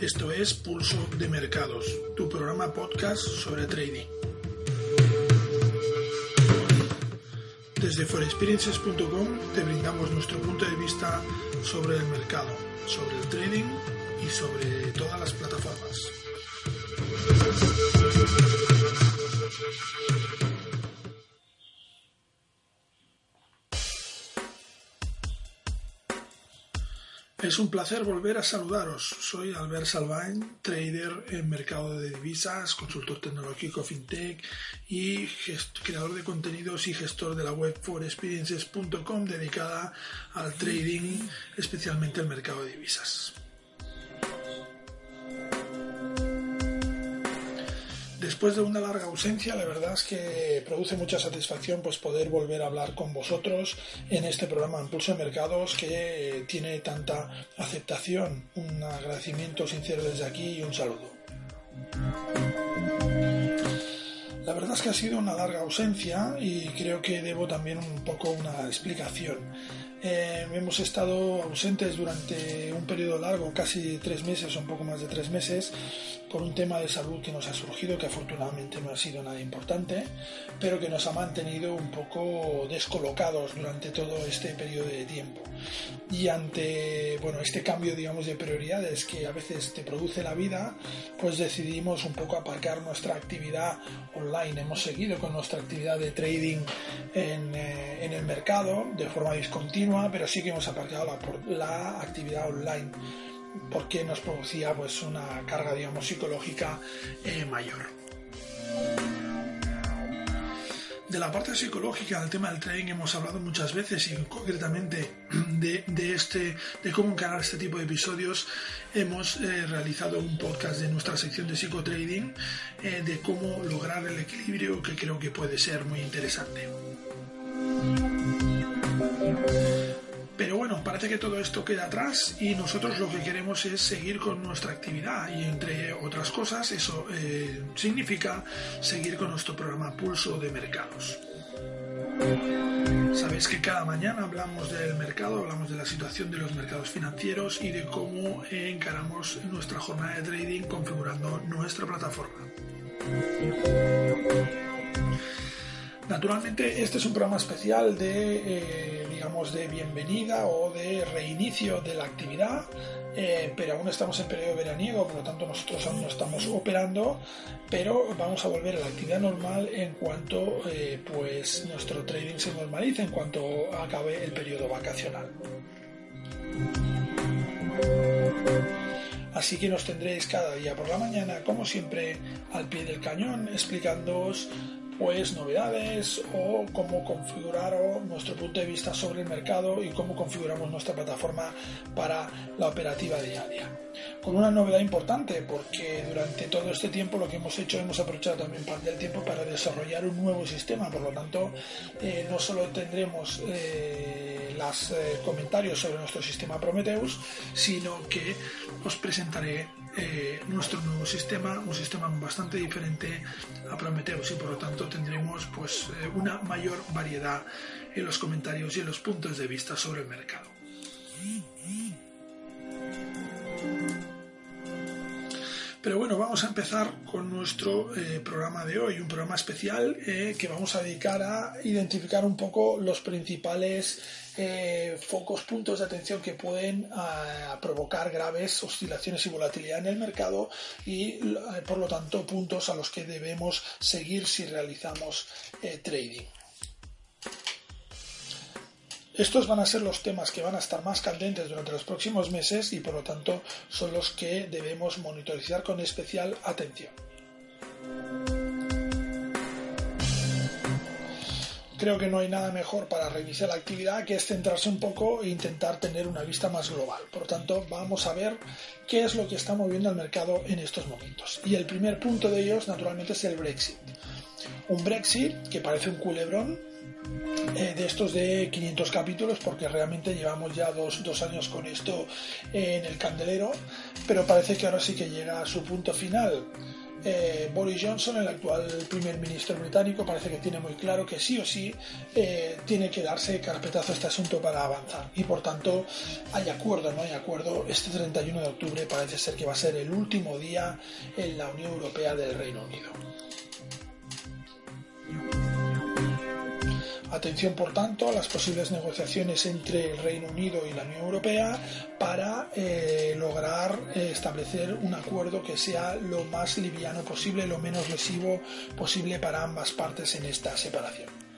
Esto es Pulso de Mercados, tu programa podcast sobre trading. Desde forexperiences.com te brindamos nuestro punto de vista sobre el mercado, sobre el trading y sobre todas las plataformas. Es un placer volver a saludaros. Soy Albert Salvain, trader en mercado de divisas, consultor tecnológico fintech y creador de contenidos y gestor de la web forexperiences.com dedicada al trading, especialmente el mercado de divisas. Después de una larga ausencia, la verdad es que produce mucha satisfacción pues poder volver a hablar con vosotros en este programa Impulso de Mercados que tiene tanta aceptación. Un agradecimiento sincero desde aquí y un saludo. La verdad es que ha sido una larga ausencia y creo que debo también un poco una explicación. Eh, hemos estado ausentes durante un periodo largo, casi tres meses un poco más de tres meses, por un tema de salud que nos ha surgido, que afortunadamente no ha sido nada importante, pero que nos ha mantenido un poco descolocados durante todo este periodo de tiempo. Y ante bueno, este cambio digamos, de prioridades que a veces te produce la vida, pues decidimos un poco aparcar nuestra actividad online. Hemos seguido con nuestra actividad de trading en, eh, en el mercado de forma discontinua pero sí que hemos aparcado la, la actividad online porque nos producía pues una carga digamos psicológica eh, mayor de la parte psicológica del tema del trading hemos hablado muchas veces y concretamente de, de este de cómo encarar este tipo de episodios hemos eh, realizado un podcast de nuestra sección de psicotrading eh, de cómo lograr el equilibrio que creo que puede ser muy interesante parece que todo esto queda atrás y nosotros lo que queremos es seguir con nuestra actividad y entre otras cosas eso eh, significa seguir con nuestro programa Pulso de Mercados. Sabéis que cada mañana hablamos del mercado, hablamos de la situación de los mercados financieros y de cómo encaramos nuestra jornada de trading configurando nuestra plataforma. Naturalmente, este es un programa especial de, eh, digamos, de bienvenida o de reinicio de la actividad, eh, pero aún estamos en periodo veraniego, por lo tanto nosotros aún no estamos operando, pero vamos a volver a la actividad normal en cuanto eh, pues nuestro trading se normalice, en cuanto acabe el periodo vacacional. Así que nos tendréis cada día por la mañana, como siempre, al pie del cañón, explicándoos pues novedades o cómo configurar nuestro punto de vista sobre el mercado y cómo configuramos nuestra plataforma para la operativa diaria. Con una novedad importante porque durante todo este tiempo lo que hemos hecho hemos aprovechado también parte del tiempo para desarrollar un nuevo sistema, por lo tanto eh, no solo tendremos eh, los eh, comentarios sobre nuestro sistema Prometheus, sino que os presentaré eh, nuestro nuevo sistema, un sistema bastante diferente a Prometheus y por lo tanto tendremos pues eh, una mayor variedad en los comentarios y en los puntos de vista sobre el mercado. Pero bueno, vamos a empezar con nuestro eh, programa de hoy, un programa especial que vamos a dedicar a identificar un poco los principales eh, focos, puntos de atención que pueden ah, provocar graves oscilaciones y volatilidad en el mercado y eh, por lo tanto puntos a los que debemos seguir si realizamos eh, trading. Estos van a ser los temas que van a estar más candentes durante los próximos meses y por lo tanto son los que debemos monitorizar con especial atención. creo que no hay nada mejor para reiniciar la actividad que es centrarse un poco e intentar tener una vista más global. Por lo tanto, vamos a ver qué es lo que está moviendo el mercado en estos momentos. Y el primer punto de ellos, naturalmente, es el Brexit. Un Brexit que parece un culebrón, eh, de estos de 500 capítulos porque realmente llevamos ya dos, dos, años con esto en el candelero pero parece que ahora sí que llega a su punto final eh, Boris Johnson, el actual primer ministro británico, parece que tiene muy claro que sí o sí eh, tiene que darse carpetazo a este asunto para avanzar. Y por tanto, hay acuerdo, no hay acuerdo. Este 31 de octubre parece ser que va a ser el último día en la Unión Europea del Reino Unido. Atención, por tanto, a las posibles negociaciones entre el Reino Unido y la Unión Europea para eh, lograr eh, establecer un acuerdo que sea lo más liviano posible, lo menos lesivo posible para ambas partes en esta separación.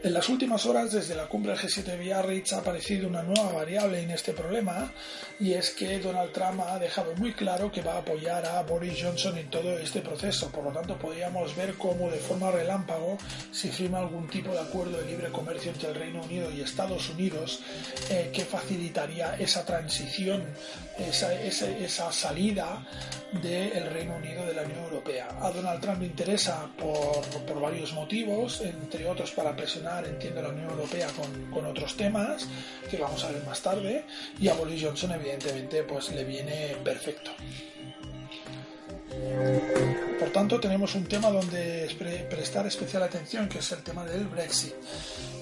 En las últimas horas, desde la cumbre del G7 de Biarritz, ha aparecido una nueva variable en este problema y es que Donald Trump ha dejado muy claro que va a apoyar a Boris Johnson en todo este proceso. Por lo tanto, podríamos ver cómo de forma relámpago se firma algún tipo de acuerdo de libre comercio entre el Reino Unido y Estados Unidos eh, que facilitaría esa transición, esa, esa salida del Reino Unido de la Unión Europea. A Donald Trump le interesa por, por varios motivos, entre otros para presionar entiende la Unión Europea con, con, otros temas que vamos a ver más tarde y a Boris Johnson evidentemente pues le viene perfecto. Por tanto, tenemos un tema donde prestar especial atención, que es el tema del Brexit.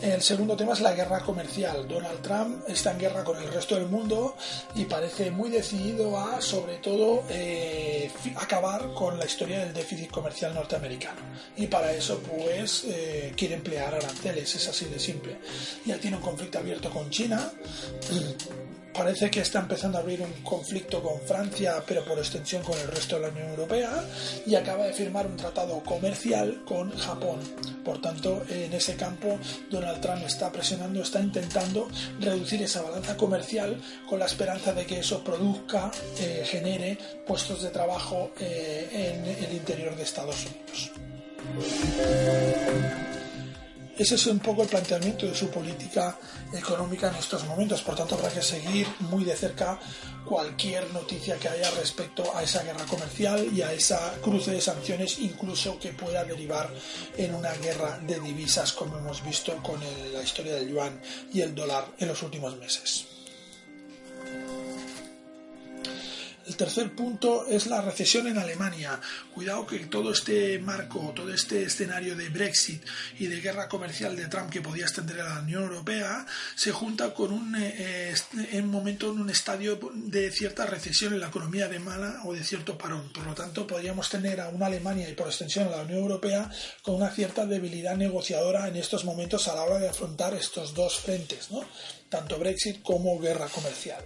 El segundo tema es la guerra comercial. Donald Trump está en guerra con el resto del mundo y parece muy decidido a, sobre todo, eh, acabar con la historia del déficit comercial norteamericano. Y para eso, pues, eh, quiere emplear aranceles, es así de simple. Ya tiene un conflicto abierto con China parece que está empezando a abrir un conflicto con Francia, pero por extensión con el resto de la Unión Europea, y acaba de firmar un tratado comercial con Japón. Por tanto, en ese campo, Donald Trump está presionando, está intentando reducir esa balanza comercial con la esperanza de que eso produzca, eh, genere puestos de trabajo eh, en el interior de Estados Unidos. Ese es un poco el planteamiento de su política económica en estos momentos. Por tanto, habrá que seguir muy de cerca cualquier noticia que haya respecto a esa guerra comercial y a esa cruce de sanciones, incluso que pueda derivar en una guerra de divisas, como hemos visto con la historia del yuan y el dólar en los últimos meses. El tercer punto es la recesión en Alemania. Cuidado que todo este marco, todo este escenario de Brexit y de guerra comercial de Trump que podía extender a la Unión Europea se junta con un, eh, en momento en un estadio de cierta recesión en la economía alemana o de cierto parón. Por lo tanto, podríamos tener a una Alemania y por extensión a la Unión Europea con una cierta debilidad negociadora en estos momentos a la hora de afrontar estos dos frentes, ¿no? tanto Brexit como guerra comercial.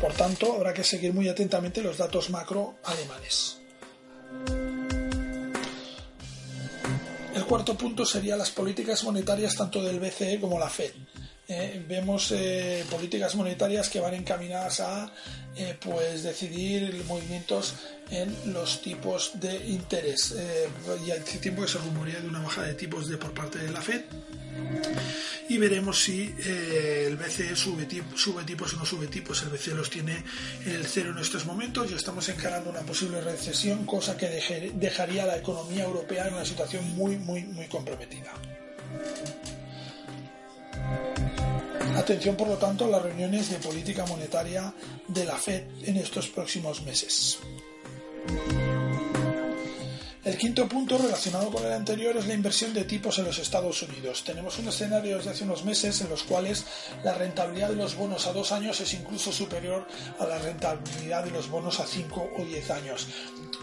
Por tanto, habrá que seguir muy atentamente los datos macro alemanes. El cuarto punto sería las políticas monetarias tanto del BCE como la Fed. Eh, vemos eh, políticas monetarias que van encaminadas a eh, pues decidir movimientos en los tipos de interés. y hace tiempo que se rumorea de una bajada de tipos de por parte de la Fed y veremos si eh, el BCE sube, sube, tipos o no sube tipos. El BCE los tiene en el cero en estos momentos y estamos encarando una posible recesión, cosa que dejaría a la economía europea en una situación muy, muy, muy comprometida. Atención, por lo tanto, a las reuniones de política monetaria de la Fed en estos próximos meses. Quinto punto relacionado con el anterior es la inversión de tipos en los Estados Unidos. Tenemos un escenario desde hace unos meses en los cuales la rentabilidad de los bonos a dos años es incluso superior a la rentabilidad de los bonos a cinco o diez años.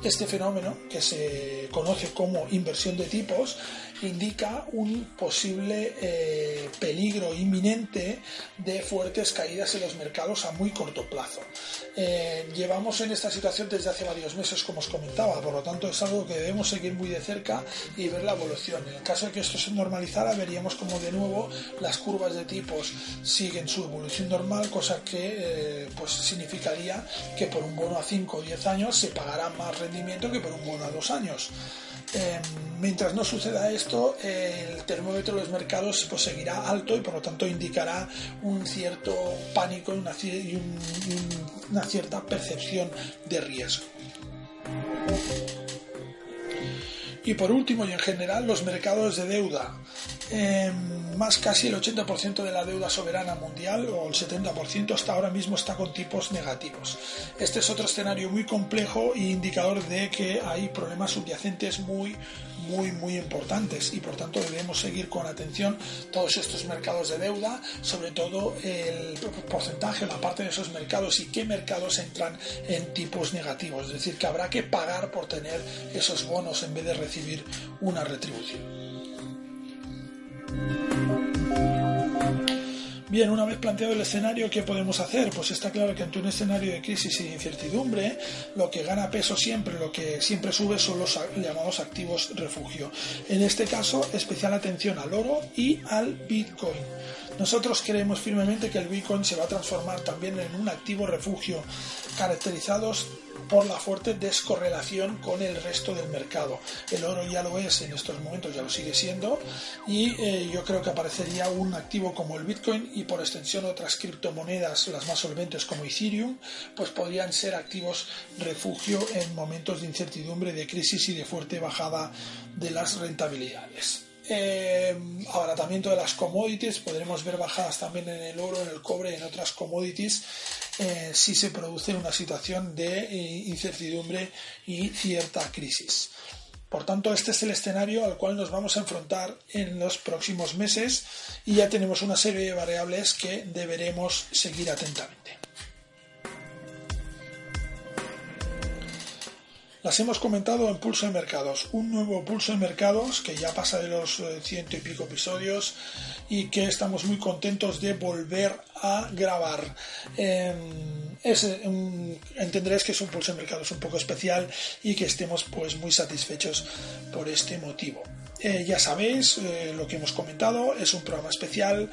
Este fenómeno, que se conoce como inversión de tipos, indica un posible eh, peligro inminente de fuertes caídas en los mercados a muy corto plazo. Eh, llevamos en esta situación desde hace varios meses, como os comentaba, por lo tanto es algo que debemos seguir muy de cerca y ver la evolución. En el caso de que esto se normalizara, veríamos como de nuevo las curvas de tipos siguen su evolución normal, cosa que eh, pues significaría que por un bono a 5 o 10 años se pagará más rendimiento que por un bono a 2 años. Em, mientras no suceda esto, el termómetro de los mercados pues, seguirá alto y por lo tanto indicará un cierto pánico y una, cierta percepción de riesgo. Y por último y en general, los mercados de deuda. Em, más casi el 80% de la deuda soberana mundial o el 70% hasta ahora mismo está con tipos negativos. Este es otro escenario muy complejo e indicador de que hay problemas subyacentes muy muy muy importantes y por tanto debemos seguir con atención todos estos mercados de deuda, sobre todo el porcentaje, la parte de esos mercados y qué mercados entran en tipos negativos, es decir, que habrá que pagar por tener esos bonos en vez de recibir una retribución. Bien, una vez planteado el escenario, ¿qué podemos hacer? Pues está claro que ante un escenario de crisis y de incertidumbre, lo que gana peso siempre, lo que siempre sube son los llamados activos refugio. En este caso, especial atención al oro y al Bitcoin. Nosotros creemos firmemente que el Bitcoin se va a transformar también en un activo refugio, caracterizados por la fuerte descorrelación con el resto del mercado. El oro ya lo es en estos momentos, ya lo sigue siendo, y eh, yo creo que aparecería un activo como el Bitcoin y por extensión otras criptomonedas, las más solventes como Ethereum, pues podrían ser activos refugio en momentos de incertidumbre, de crisis y de fuerte bajada de las rentabilidades. Eh, abaratamiento de las commodities, podremos ver bajadas también en el oro, en el cobre en otras commodities eh, si se produce una situación de eh, incertidumbre y cierta crisis. Por tanto, este es el escenario al cual nos vamos a enfrentar en los próximos meses y ya tenemos una serie de variables que deberemos seguir atentamente. Las hemos comentado en Pulso de Mercados, un nuevo Pulso de Mercados que ya pasa de los eh, ciento y pico episodios y que estamos muy contentos de volver a grabar. Em, entenderéis que es un Pulso de Mercados un poco especial y que estemos pues muy satisfechos por este motivo. Eh, ya sabéis eh, lo que hemos comentado, es un programa especial.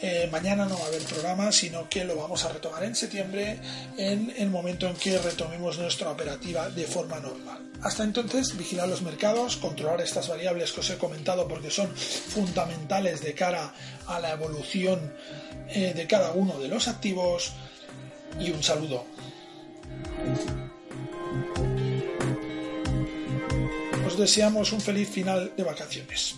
Eh, mañana no va a haber programa, sino que lo vamos a retomar en septiembre, en el momento en que retomemos nuestra operativa de forma normal. Hasta entonces, vigilar los mercados, controlar estas variables que os he comentado porque son fundamentales de cara a la evolución de cada uno de los activos. Y un saludo. Deseamos un feliz final de vacaciones.